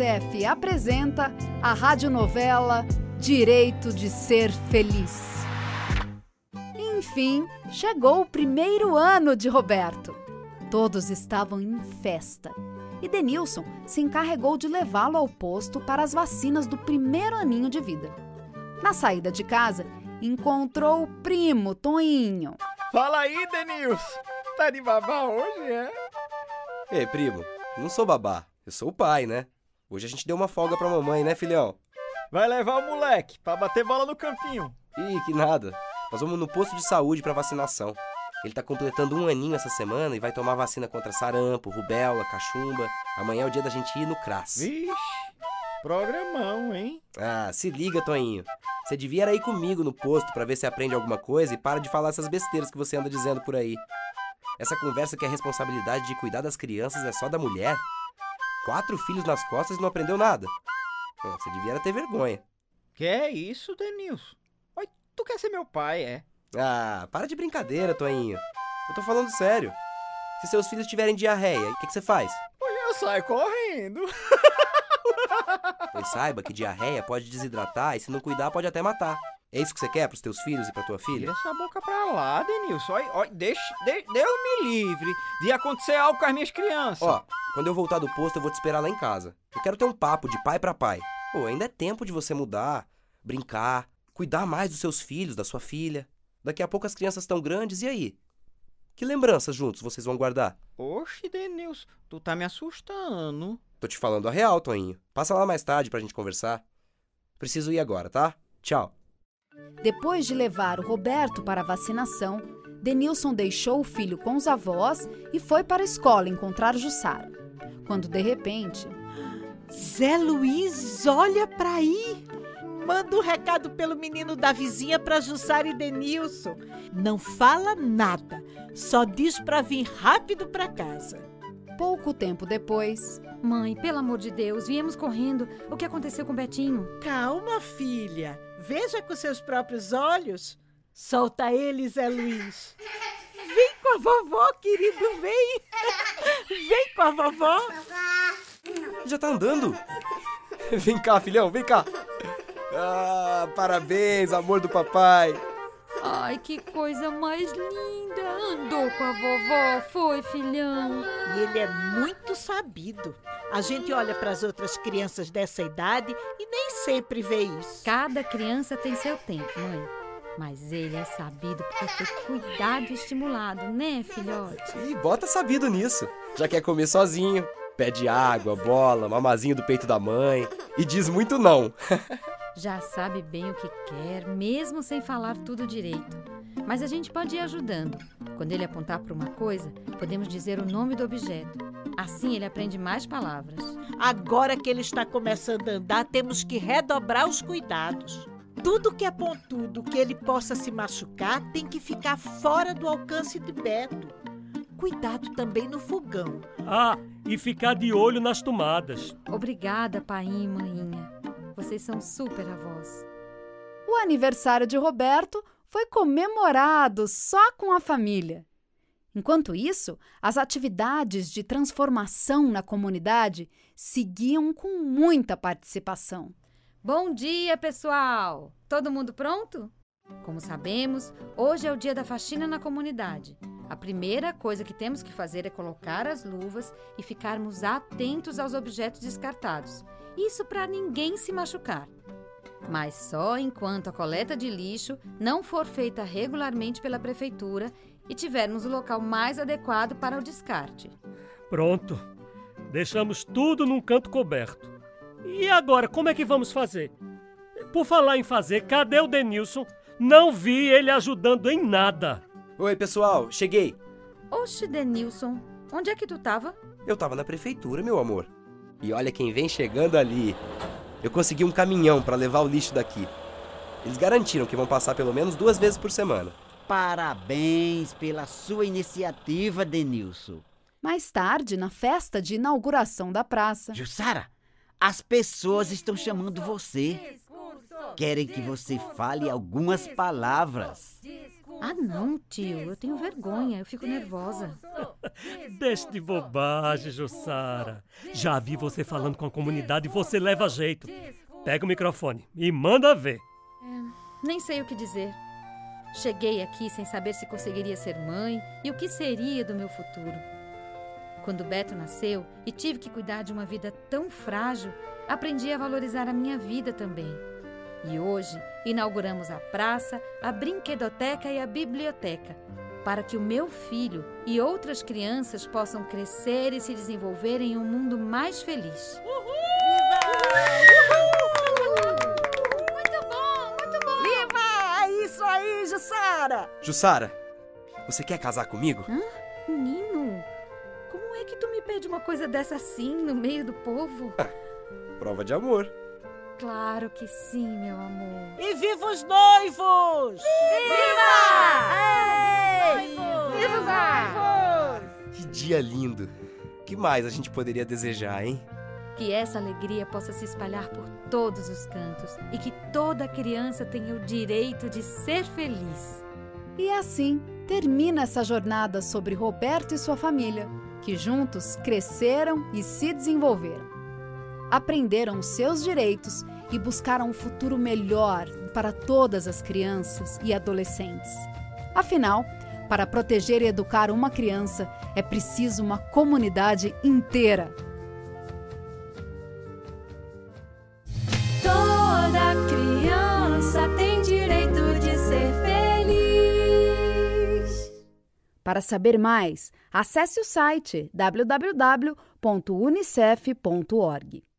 Unicef apresenta a radionovela Direito de Ser Feliz. Enfim, chegou o primeiro ano de Roberto. Todos estavam em festa e Denilson se encarregou de levá-lo ao posto para as vacinas do primeiro aninho de vida. Na saída de casa, encontrou o primo Toinho. Fala aí, Denilson! Tá de babá hoje, é? Ei, primo, não sou babá, eu sou o pai, né? Hoje a gente deu uma folga pra mamãe, né, filhão? Vai levar o moleque pra bater bola no campinho. Ih, que nada. Nós vamos no posto de saúde pra vacinação. Ele tá completando um aninho essa semana e vai tomar vacina contra sarampo, rubéola, cachumba. Amanhã é o dia da gente ir no CRAS. Vixe, programão, hein? Ah, se liga, Toinho. Você devia ir comigo no posto pra ver se aprende alguma coisa e para de falar essas besteiras que você anda dizendo por aí. Essa conversa que a responsabilidade de cuidar das crianças é só da mulher? Quatro filhos nas costas e não aprendeu nada. Você devia ter vergonha. Que é isso, Denilson? Oi, tu quer ser meu pai, é? Ah, para de brincadeira, Toinho. Eu tô falando sério. Se seus filhos tiverem diarreia, o que, que você faz? Eu saio correndo. Pois saiba que diarreia pode desidratar e se não cuidar pode até matar. É isso que você quer pros teus filhos e pra tua filha? Tira essa boca pra lá, Denilson. Oi, oi, deixa, de, Deus me livre de acontecer algo com as minhas crianças. Ó, quando eu voltar do posto, eu vou te esperar lá em casa. Eu quero ter um papo de pai pra pai. Pô, ainda é tempo de você mudar, brincar, cuidar mais dos seus filhos, da sua filha. Daqui a pouco as crianças estão grandes, e aí? Que lembranças juntos vocês vão guardar? Oxe, Denilson, tu tá me assustando. Tô te falando a real, Toinho. Passa lá mais tarde pra gente conversar. Preciso ir agora, tá? Tchau. Depois de levar o Roberto para a vacinação, Denilson deixou o filho com os avós e foi para a escola encontrar Jussara. Quando de repente. Zé Luiz, olha para aí! Manda um recado pelo menino da vizinha para Jussara e Denilson. Não fala nada, só diz para vir rápido para casa. Pouco tempo depois. Mãe, pelo amor de Deus, viemos correndo. O que aconteceu com Betinho? Calma, filha. Veja com seus próprios olhos. Solta ele, Zé Luiz. Com a vovó, querido, vem. Vem com a vovó. Já tá andando? Vem cá, filhão, vem cá. Ah, parabéns, amor do papai. Ai, que coisa mais linda! Andou com a vovó, foi, filhão? E ele é muito sabido. A gente olha para as outras crianças dessa idade e nem sempre vê isso. Cada criança tem seu tempo, mãe. Mas ele é sabido porque foi cuidado e estimulado, né, filhote? E bota sabido nisso. Já quer comer sozinho, pede água, bola, mamazinho do peito da mãe e diz muito não. Já sabe bem o que quer, mesmo sem falar tudo direito. Mas a gente pode ir ajudando. Quando ele apontar para uma coisa, podemos dizer o nome do objeto. Assim ele aprende mais palavras. Agora que ele está começando a andar, temos que redobrar os cuidados. Tudo que é pontudo, que ele possa se machucar, tem que ficar fora do alcance de Beto. Cuidado também no fogão. Ah, e ficar de olho nas tomadas. Obrigada, pai e maninha. Vocês são super avós. O aniversário de Roberto foi comemorado só com a família. Enquanto isso, as atividades de transformação na comunidade seguiam com muita participação. Bom dia, pessoal! Todo mundo pronto? Como sabemos, hoje é o dia da faxina na comunidade. A primeira coisa que temos que fazer é colocar as luvas e ficarmos atentos aos objetos descartados. Isso para ninguém se machucar. Mas só enquanto a coleta de lixo não for feita regularmente pela prefeitura e tivermos o local mais adequado para o descarte. Pronto. Deixamos tudo num canto coberto. E agora, como é que vamos fazer? Por falar em fazer, cadê o Denilson? Não vi ele ajudando em nada. Oi, pessoal, cheguei. Oxe, Denilson, onde é que tu tava? Eu tava na prefeitura, meu amor. E olha quem vem chegando ali. Eu consegui um caminhão para levar o lixo daqui. Eles garantiram que vão passar pelo menos duas vezes por semana. Parabéns pela sua iniciativa, Denilson. Mais tarde, na festa de inauguração da praça. Jussara, as pessoas estão chamando você. Querem que você fale algumas palavras. Ah, não, tio. Eu tenho vergonha. Eu fico nervosa. Deixe de bobagem, Jussara. Já vi você falando com a comunidade e você leva jeito. Pega o microfone e manda ver. Nem sei o que dizer. Cheguei aqui sem saber se conseguiria ser mãe e o que seria do meu futuro. Quando Beto nasceu e tive que cuidar de uma vida tão frágil, aprendi a valorizar a minha vida também. E hoje inauguramos a praça, a brinquedoteca e a biblioteca, para que o meu filho e outras crianças possam crescer e se desenvolver em um mundo mais feliz. Viva! É isso aí, Jussara! Jussara, você quer casar comigo? Menino, como é que tu me pede uma coisa dessa assim, no meio do povo? Prova de amor. Claro que sim, meu amor. E viva os noivos! Que dia lindo. que mais a gente poderia desejar, hein? Que essa alegria possa se espalhar por todos os cantos e que toda criança tenha o direito de ser feliz. E assim termina essa jornada sobre Roberto e sua família, que juntos cresceram e se desenvolveram. Aprenderam os seus direitos e buscaram um futuro melhor para todas as crianças e adolescentes. Afinal, para proteger e educar uma criança é preciso uma comunidade inteira. Toda criança tem direito de ser feliz. Para saber mais, acesse o site www.unicef.org.